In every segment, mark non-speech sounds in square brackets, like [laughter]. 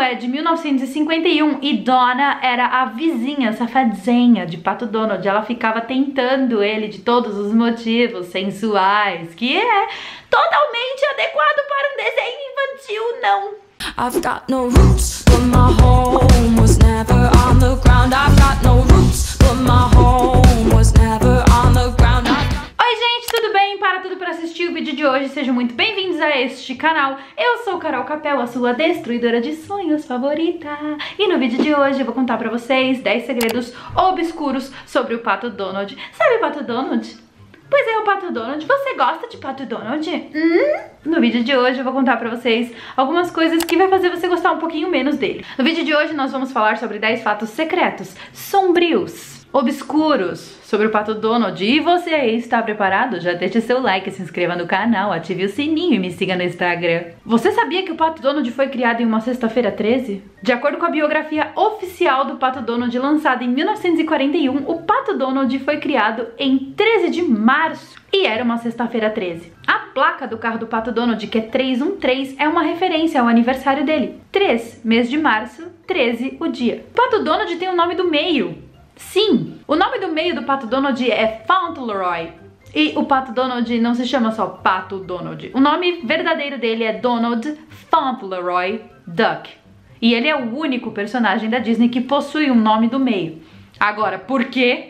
é de 1951 e Donna era a vizinha safadinha de Pato Donald. Ela ficava tentando ele de todos os motivos sensuais, que é totalmente adequado para um desenho infantil, não. I've got no roots, but my home was never on the ground. I've got no roots, de hoje, sejam muito bem-vindos a este canal. Eu sou Carol Capel, a sua destruidora de sonhos favorita. E no vídeo de hoje eu vou contar pra vocês 10 segredos obscuros sobre o Pato Donald. Sabe o Pato Donald? Pois é, o Pato Donald. Você gosta de Pato Donald? Hum? No vídeo de hoje eu vou contar pra vocês algumas coisas que vai fazer você gostar um pouquinho menos dele. No vídeo de hoje nós vamos falar sobre 10 fatos secretos, sombrios, obscuros sobre o Pato Donald. E você aí está preparado? Já deixe seu like, se inscreva no canal, ative o sininho e me siga no Instagram. Você sabia que o Pato Donald foi criado em uma sexta-feira 13? De acordo com a biografia oficial do Pato Donald, lançada em 1941, o Pato Donald foi criado em 13 de março e era uma sexta-feira 13. A placa do carro do Pato Donald, que é 313, é uma referência ao aniversário dele. 3, mês de março, 13, o dia. O Pato Donald tem o nome do meio, Sim, o nome do meio do Pato Donald é Fauntleroy. E o Pato Donald não se chama só Pato Donald. O nome verdadeiro dele é Donald Fauntleroy Duck. E ele é o único personagem da Disney que possui um nome do meio. Agora, por quê?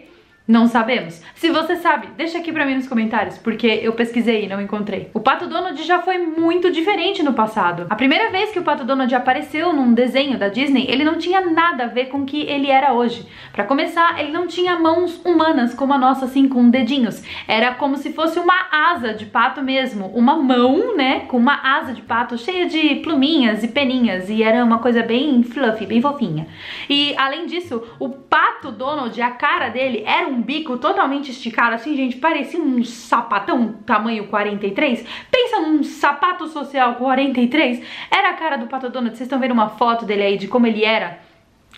Não sabemos. Se você sabe, deixa aqui pra mim nos comentários, porque eu pesquisei e não encontrei. O Pato Donald já foi muito diferente no passado. A primeira vez que o Pato Donald apareceu num desenho da Disney, ele não tinha nada a ver com o que ele era hoje. Para começar, ele não tinha mãos humanas como a nossa, assim, com dedinhos. Era como se fosse uma asa de pato mesmo. Uma mão, né, com uma asa de pato cheia de pluminhas e peninhas. E era uma coisa bem fluffy, bem fofinha. E, além disso, o Pato Donald, a cara dele era um bico totalmente esticado, assim, gente, parecia um sapatão tamanho 43. Pensa num sapato social 43. Era a cara do Pato Donald. Vocês estão vendo uma foto dele aí de como ele era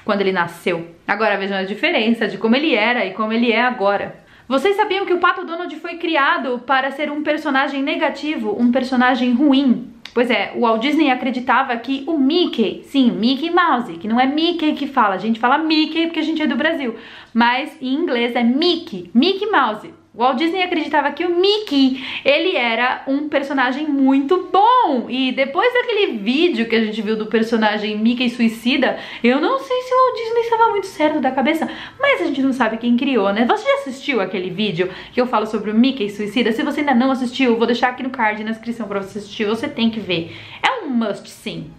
quando ele nasceu. Agora vejam a diferença de como ele era e como ele é agora. Vocês sabiam que o Pato Donald foi criado para ser um personagem negativo, um personagem ruim? Pois é, o Walt Disney acreditava que o Mickey, sim, Mickey Mouse, que não é Mickey que fala, a gente fala Mickey porque a gente é do Brasil, mas em inglês é Mickey, Mickey Mouse. Walt Disney acreditava que o Mickey, ele era um personagem muito bom. E depois daquele vídeo que a gente viu do personagem Mickey suicida, eu não sei se o Walt Disney estava muito certo da cabeça, mas a gente não sabe quem criou, né? Você já assistiu aquele vídeo que eu falo sobre o Mickey suicida? Se você ainda não assistiu, vou deixar aqui no card na descrição para você assistir, você tem que ver. É um must sim.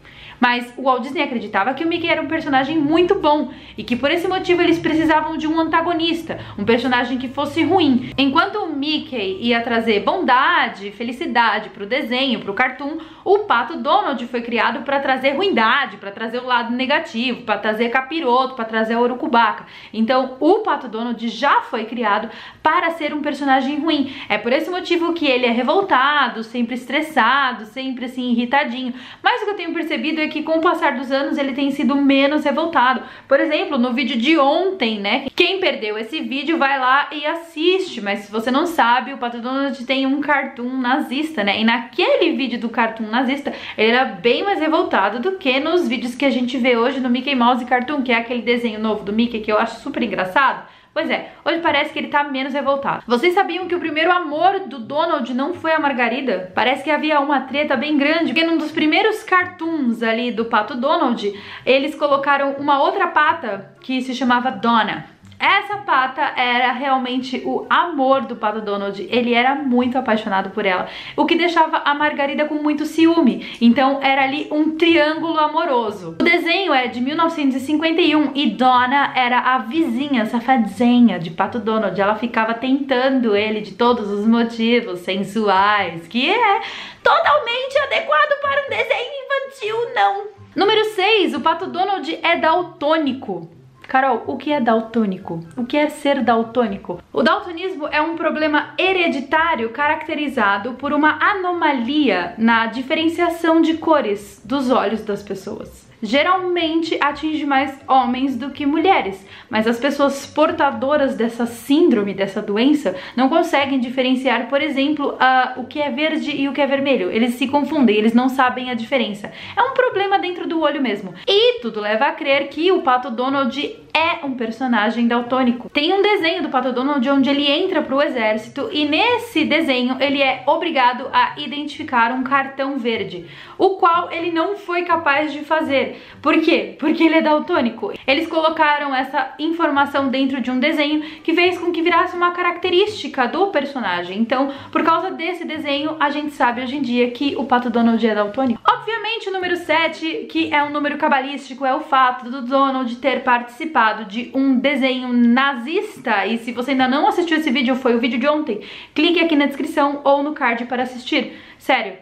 Mas o Walt Disney acreditava que o Mickey era um personagem muito bom e que por esse motivo eles precisavam de um antagonista, um personagem que fosse ruim. Enquanto o Mickey ia trazer bondade, felicidade pro desenho, pro cartoon, o Pato Donald foi criado para trazer ruindade, para trazer o lado negativo, para trazer capiroto, para trazer urucubaca. Então, o Pato Donald já foi criado para ser um personagem ruim. É por esse motivo que ele é revoltado, sempre estressado, sempre assim irritadinho. Mas o que eu tenho percebido é que com o passar dos anos ele tem sido menos revoltado. Por exemplo, no vídeo de ontem, né? Quem perdeu esse vídeo vai lá e assiste, mas se você não sabe, o Pato Donald tem um cartoon nazista, né? E naquele vídeo do cartoon nazista, ele era bem mais revoltado do que nos vídeos que a gente vê hoje no Mickey Mouse Cartoon, que é aquele desenho novo do Mickey que eu acho super engraçado. Pois é, hoje parece que ele tá menos revoltado. Vocês sabiam que o primeiro amor do Donald não foi a Margarida? Parece que havia uma treta bem grande, porque num dos primeiros cartoons ali do Pato Donald, eles colocaram uma outra pata que se chamava Donna. Essa pata era realmente o amor do Pato Donald. Ele era muito apaixonado por ela, o que deixava a Margarida com muito ciúme. Então era ali um triângulo amoroso. O desenho é de 1951 e Donna era a vizinha safadinha de Pato Donald. Ela ficava tentando ele de todos os motivos sensuais, que é totalmente adequado para um desenho infantil, não. Número 6, o Pato Donald é daltônico. Carol, o que é daltônico? O que é ser daltônico? O daltonismo é um problema hereditário caracterizado por uma anomalia na diferenciação de cores dos olhos das pessoas geralmente atinge mais homens do que mulheres, mas as pessoas portadoras dessa síndrome, dessa doença, não conseguem diferenciar, por exemplo, o que é verde e o que é vermelho. Eles se confundem, eles não sabem a diferença. É um problema dentro do olho mesmo. E tudo leva a crer que o Pato Donald é um personagem daltônico. Tem um desenho do Pato Donald onde ele entra pro exército e nesse desenho ele é obrigado a identificar um cartão verde, o qual ele não foi capaz de fazer. Por quê? Porque ele é daltônico. Eles colocaram essa informação dentro de um desenho que fez com que virasse uma característica do personagem. Então, por causa desse desenho, a gente sabe hoje em dia que o Pato Donald é daltônico. Obviamente, o número 7, que é um número cabalístico, é o fato do Donald ter participado de um desenho nazista. E se você ainda não assistiu esse vídeo, foi o vídeo de ontem, clique aqui na descrição ou no card para assistir. Sério,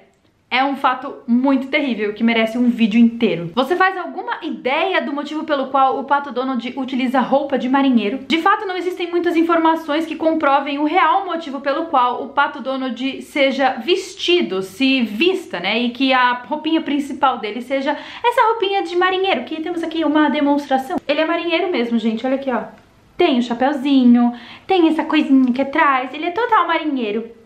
é um fato muito terrível que merece um vídeo inteiro. Você faz alguma ideia do motivo pelo qual o Pato Donald utiliza roupa de marinheiro? De fato, não existem muitas informações que comprovem o real motivo pelo qual o Pato Donald seja vestido, se vista, né? E que a roupinha principal dele seja essa roupinha de marinheiro, que temos aqui uma demonstração. Ele é marinheiro mesmo, gente, olha aqui, ó. Tem o chapéuzinho, tem essa coisinha aqui atrás, ele é total marinheiro.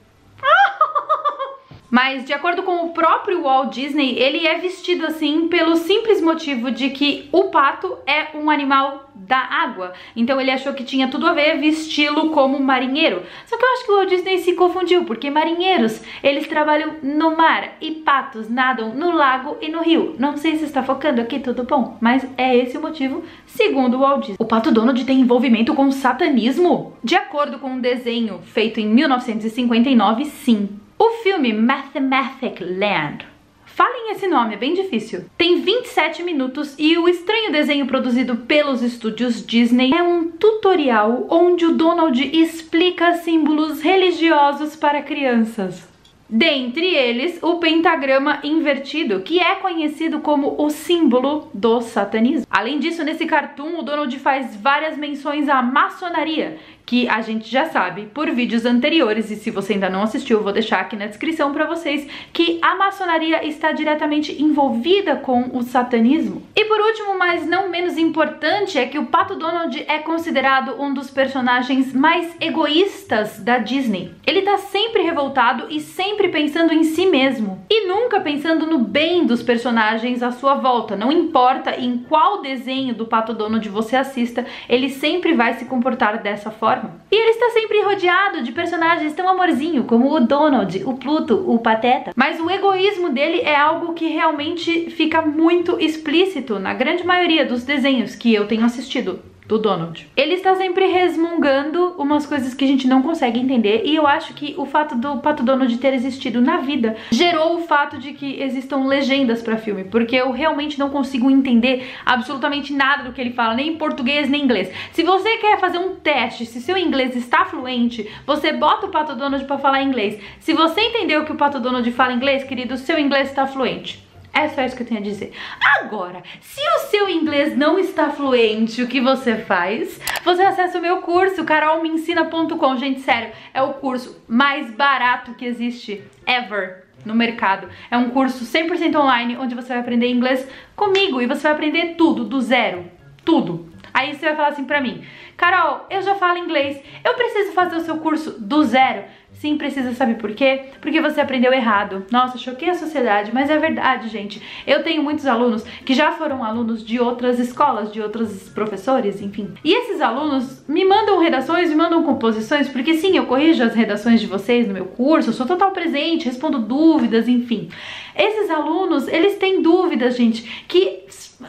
Mas de acordo com o próprio Walt Disney, ele é vestido assim pelo simples motivo de que o pato é um animal da água. Então ele achou que tinha tudo a ver vesti-lo como marinheiro. Só que eu acho que o Walt Disney se confundiu, porque marinheiros, eles trabalham no mar e patos nadam no lago e no rio. Não sei se está focando aqui, tudo bom, mas é esse o motivo, segundo o Walt Disney. O Pato Donald tem envolvimento com satanismo? De acordo com um desenho feito em 1959, sim. O filme Mathematic Land Falem esse nome, é bem difícil. Tem 27 minutos e o estranho desenho produzido pelos estúdios Disney é um tutorial onde o Donald explica símbolos religiosos para crianças. Dentre eles, o pentagrama invertido, que é conhecido como o símbolo do satanismo. Além disso, nesse cartoon, o Donald faz várias menções à maçonaria, que a gente já sabe por vídeos anteriores, e se você ainda não assistiu, eu vou deixar aqui na descrição para vocês, que a maçonaria está diretamente envolvida com o satanismo. E por último, mas não menos importante, é que o Pato Donald é considerado um dos personagens mais egoístas da Disney. Ele tá sempre revoltado e sempre pensando em si mesmo, e nunca pensando no bem dos personagens à sua volta. Não importa em qual desenho do Pato Donald você assista, ele sempre vai se comportar dessa forma forma. E ele está sempre rodeado de personagens tão amorzinho como o Donald, o Pluto, o Pateta. Mas o egoísmo dele é algo que realmente fica muito explícito na grande maioria dos desenhos que eu tenho assistido do Donald. Ele está sempre resmungando umas coisas que a gente não consegue entender e eu acho que o fato do Pato Donald ter existido na vida gerou o fato de que existam legendas para filme, porque eu realmente não consigo entender absolutamente nada do que ele fala, nem em português nem em inglês. Se você quer fazer um teste se seu inglês está fluente, você bota o Pato Donald para falar inglês. Se você entendeu que o Pato Donald fala inglês, querido, seu inglês está fluente. É só isso que eu tenho a dizer. Agora, se o seu inglês não está fluente, o que você faz? Você acessa o meu curso, carolmeensina.com. Gente, sério, é o curso mais barato que existe ever no mercado. É um curso 100% online, onde você vai aprender inglês comigo e você vai aprender tudo, do zero. Tudo. Aí você vai falar assim pra mim, Carol, eu já falo inglês, eu preciso fazer o seu curso do zero? Sim, precisa, sabe por quê? Porque você aprendeu errado. Nossa, choquei a sociedade, mas é verdade, gente. Eu tenho muitos alunos que já foram alunos de outras escolas, de outros professores, enfim. E esses alunos me mandam redações, me mandam composições, porque sim, eu corrijo as redações de vocês no meu curso, sou total presente, respondo dúvidas, enfim. Esses alunos, eles têm dúvidas, gente, que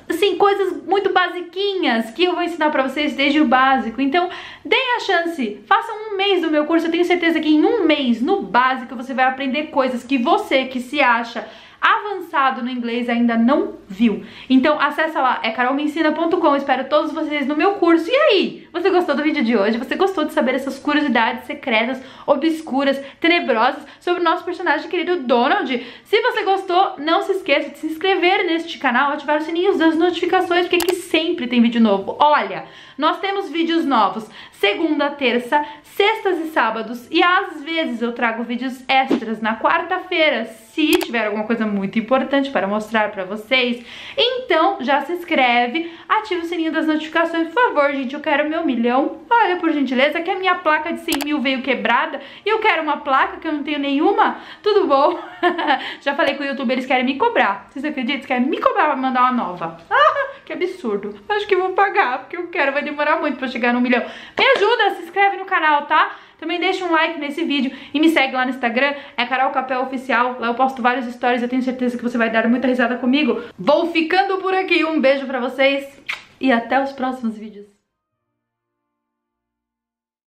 assim, coisas muito basiquinhas que eu vou ensinar pra vocês desde o básico. Então, deem a chance, façam um mês do meu curso, eu tenho certeza que em um mês, no básico, você vai aprender coisas que você, que se acha avançado no inglês ainda não viu. Então acessa lá, é carolmeensina.com, espero todos vocês no meu curso. E aí, você gostou do vídeo de hoje? Você gostou de saber essas curiosidades secretas, obscuras, tenebrosas sobre o nosso personagem querido Donald? Se você gostou, não se esqueça de se inscrever neste canal, ativar o sininho das notificações, porque aqui sempre tem vídeo novo. Olha, nós temos vídeos novos segunda, terça, sextas e sábados e às vezes eu trago vídeos extras na quarta-feira, se tiver alguma coisa muito importante para mostrar para vocês. Então já se inscreve, ativa o sininho das notificações, por favor, gente, eu quero meu milhão. Olha, por gentileza, que a minha placa de 100 mil veio quebrada e eu quero uma placa que eu não tenho nenhuma. Tudo bom? [laughs] já falei com o YouTube, eles querem me cobrar. Vocês acreditam? Eles querem me cobrar pra mandar uma nova. Ah, que absurdo. Acho que vou pagar, porque eu quero, vai demorar muito pra chegar no milhão. Me ajuda, se inscreve no canal, tá? Também deixa um like nesse vídeo e me segue lá no Instagram, é Carol Capel Oficial. Lá eu posto vários stories, eu tenho certeza que você vai dar muita risada comigo. Vou ficando por aqui, um beijo pra vocês e até os próximos vídeos.